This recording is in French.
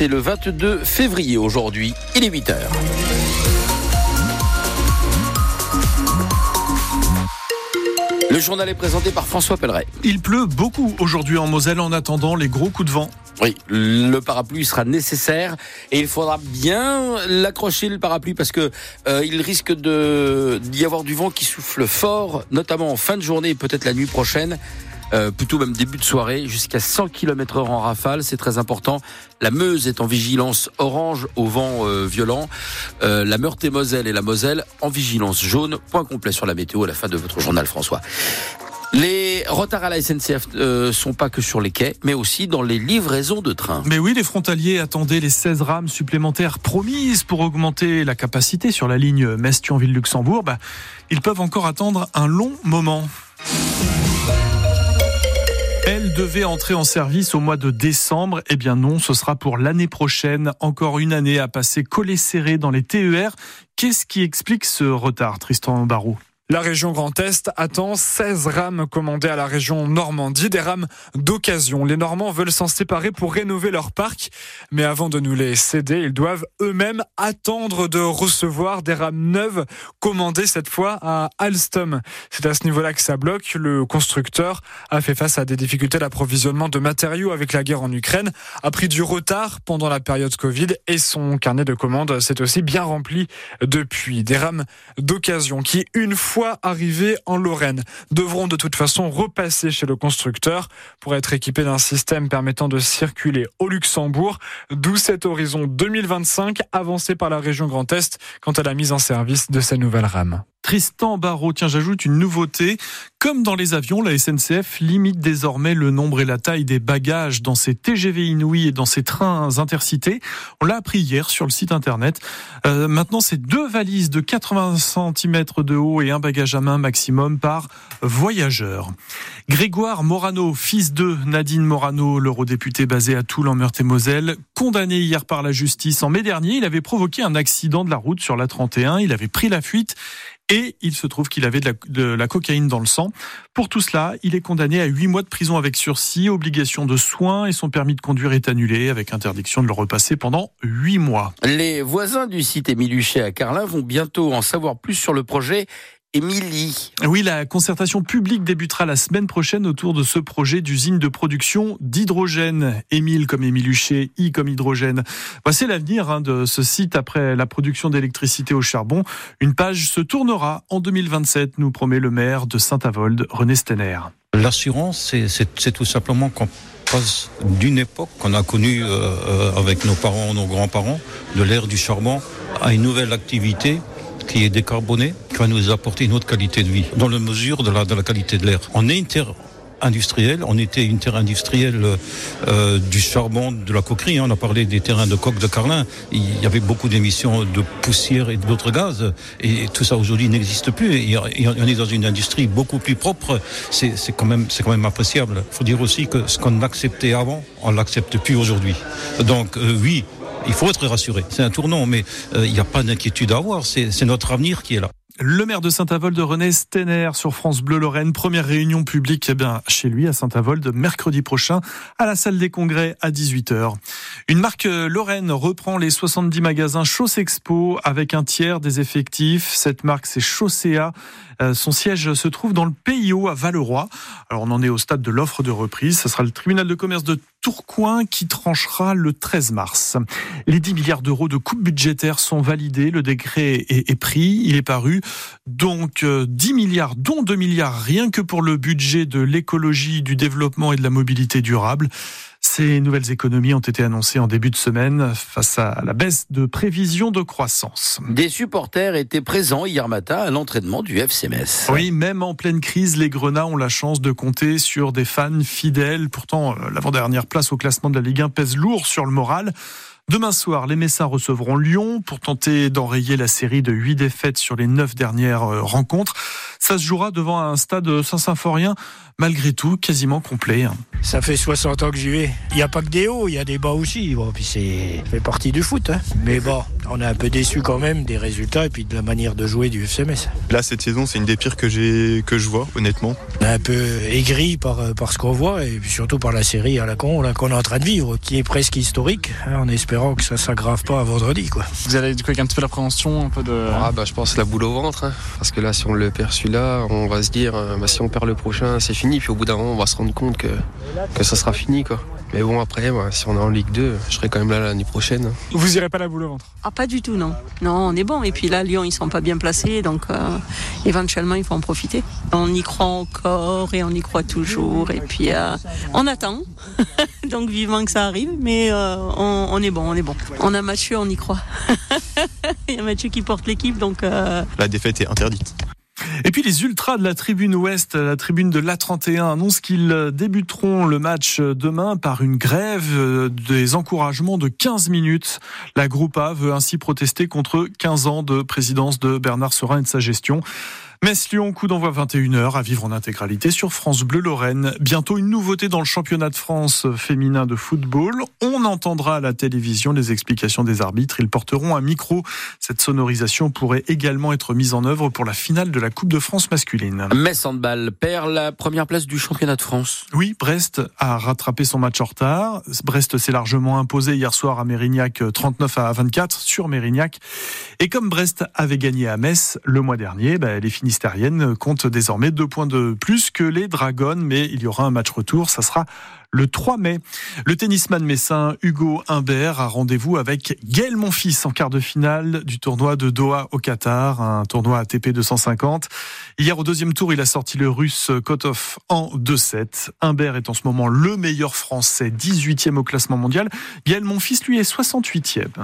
c'est le 22 février aujourd'hui. Il est 8h. Le journal est présenté par François Pelleret. Il pleut beaucoup aujourd'hui en Moselle en attendant les gros coups de vent. Oui, le parapluie sera nécessaire et il faudra bien l'accrocher le parapluie parce que euh, il risque de d'y avoir du vent qui souffle fort, notamment en fin de journée et peut-être la nuit prochaine. Euh, plutôt même début de soirée, jusqu'à 100 km heure en rafale, c'est très important. La Meuse est en vigilance orange au vent euh, violent. Euh, la Meurthe-et-Moselle et la Moselle en vigilance jaune. Point complet sur la météo à la fin de votre journal, François. Les retards à la SNCF ne sont pas que sur les quais, mais aussi dans les livraisons de trains. Mais oui, les frontaliers attendaient les 16 rames supplémentaires promises pour augmenter la capacité sur la ligne Metz-Thionville-Luxembourg. Bah, ils peuvent encore attendre un long moment. Devait entrer en service au mois de décembre. Eh bien non, ce sera pour l'année prochaine. Encore une année à passer collé serré dans les TER. Qu'est-ce qui explique ce retard, Tristan Barrault? La région Grand Est attend 16 rames commandées à la région Normandie, des rames d'occasion. Les Normands veulent s'en séparer pour rénover leur parc, mais avant de nous les céder, ils doivent eux-mêmes attendre de recevoir des rames neuves commandées cette fois à Alstom. C'est à ce niveau-là que ça bloque. Le constructeur a fait face à des difficultés d'approvisionnement de matériaux avec la guerre en Ukraine, a pris du retard pendant la période Covid et son carnet de commandes s'est aussi bien rempli depuis. Des rames d'occasion qui, une fois arrivés en Lorraine devront de toute façon repasser chez le constructeur pour être équipés d'un système permettant de circuler au Luxembourg, d'où cet horizon 2025 avancé par la région Grand Est quant à la mise en service de ces nouvelles rames. Tristan Barrault, tiens, j'ajoute une nouveauté. Comme dans les avions, la SNCF limite désormais le nombre et la taille des bagages dans ses TGV Inouï et dans ses trains intercités. On l'a appris hier sur le site internet. Euh, maintenant, c'est deux valises de 80 cm de haut et un bagage à main maximum par voyageur. Grégoire Morano, fils de Nadine Morano, l'eurodéputé basé à Toul en Meurthe-et-Moselle, condamné hier par la justice en mai dernier, il avait provoqué un accident de la route sur la 31. Il avait pris la fuite et il se trouve qu'il avait de la, cocaïne dans le sang. Pour tout cela, il est condamné à 8 mois de prison avec sursis, obligation de soins et son permis de conduire est annulé avec interdiction de le repasser pendant 8 mois. Les voisins du site Émile à Carlin vont bientôt en savoir plus sur le projet Émilie. Oui, la concertation publique débutera la semaine prochaine autour de ce projet d'usine de production d'hydrogène. Émile comme Émile Huchet, I comme hydrogène. Voici l'avenir hein, de ce site après la production d'électricité au charbon. Une page se tournera en 2027, nous promet le maire de Saint-Avold, René Stenner. L'assurance, c'est tout simplement qu'on passe d'une époque qu'on a connue euh, euh, avec nos parents, nos grands-parents, de l'ère du charbon, à une nouvelle activité qui est décarboné, qui va nous apporter une autre qualité de vie, dans la mesure de la, de la qualité de l'air. On est une terre industrielle, on était une terre industrielle euh, du charbon, de la coquerie, hein. on a parlé des terrains de coque de Carlin, il y avait beaucoup d'émissions de poussière et d'autres gaz, et tout ça aujourd'hui n'existe plus, et, on est dans une industrie beaucoup plus propre, c'est quand, même, quand même appréciable. Faut dire aussi que ce qu'on acceptait avant, on l'accepte plus aujourd'hui. Donc euh, oui, il faut être rassuré. C'est un tournant, mais euh, il n'y a pas d'inquiétude à avoir. C'est notre avenir qui est là. Le maire de Saint-Avold, René Stenner, sur France Bleu Lorraine. Première réunion publique eh bien, chez lui à Saint-Avold, mercredi prochain, à la salle des congrès à 18h. Une marque euh, Lorraine reprend les 70 magasins Chausse Expo avec un tiers des effectifs. Cette marque, c'est Chaussea. Euh, son siège se trouve dans le PIO à Valeroy. Alors, on en est au stade de l'offre de reprise. Ce sera le tribunal de commerce de Tourcoing qui tranchera le 13 mars. Les 10 milliards d'euros de coupe budgétaire sont validés. Le décret est, pris. Il est paru. Donc, 10 euh, milliards, dont 2 milliards rien que pour le budget de l'écologie, du développement et de la mobilité durable. Ces nouvelles économies ont été annoncées en début de semaine face à la baisse de prévision de croissance. Des supporters étaient présents hier matin à l'entraînement du FCMS. Oui, même en pleine crise, les Grenats ont la chance de compter sur des fans fidèles. Pourtant, euh, l'avant-dernière place au classement de la Ligue 1 pèse lourd sur le moral. Demain soir, les Messins recevront Lyon pour tenter d'enrayer la série de huit défaites sur les neuf dernières euh, rencontres. Ça se jouera devant un stade Saint-Symphorien, malgré tout, quasiment complet. Hein. Ça fait 60 ans que j'y vais. Il n'y a pas que des hauts, il y a des bas aussi. Bon, puis c'est fait partie du foot. Hein. Mais bon, on est un peu déçu quand même des résultats et puis de la manière de jouer du FCMS. Là, cette saison, c'est une des pires que j'ai que je vois, honnêtement. Un peu aigri par, par ce qu'on voit et puis surtout par la série à la con qu'on est en train de vivre, qui est presque historique. Hein, on espère espérant que ça s'aggrave pas à vendredi. Quoi. Vous avez du coup avec un petit peu d'appréhension, un peu de. Ah bah je pense la boule au ventre, hein. parce que là si on le perd celui-là, on va se dire bah, si on perd le prochain c'est fini, puis au bout d'un moment on va se rendre compte que, que ça sera fini quoi. Mais bon après, bah, si on est en Ligue 2, je serai quand même là l'année prochaine. Vous irez pas la boule au ventre? Ah pas du tout non. Non on est bon et puis là Lyon ils sont pas bien placés donc euh, éventuellement il faut en profiter. On y croit encore et on y croit toujours et puis euh, on attend. donc vivement que ça arrive mais euh, on, on, est bon, on est bon. On a Mathieu, on y croit. il y a Mathieu qui porte l'équipe donc... Euh... La défaite est interdite. Et puis les ultras de la tribune ouest, la tribune de l'A31, annoncent qu'ils débuteront le match demain par une grève des encouragements de 15 minutes. La groupe A veut ainsi protester contre 15 ans de présidence de Bernard Serin et de sa gestion. Metz-Lyon, coup d'envoi 21h à vivre en intégralité sur France Bleu Lorraine. Bientôt une nouveauté dans le championnat de France féminin de football. On entendra à la télévision les explications des arbitres. Ils porteront un micro. Cette sonorisation pourrait également être mise en œuvre pour la finale de la Coupe de France masculine. Metz handball perd la première place du championnat de France. Oui, Brest a rattrapé son match en retard. Brest s'est largement imposé hier soir à Mérignac 39 à 24 sur Mérignac. Et comme Brest avait gagné à Metz le mois dernier, bah, les finis compte désormais deux points de plus que les Dragons, mais il y aura un match retour, ça sera le 3 mai. Le tennisman messin Hugo Humbert a rendez-vous avec Gaël Monfils en quart de finale du tournoi de Doha au Qatar, un tournoi ATP 250. Hier au deuxième tour, il a sorti le russe Kotov en 2-7. Humbert est en ce moment le meilleur français, 18e au classement mondial. Gaël Monfils, lui, est 68e.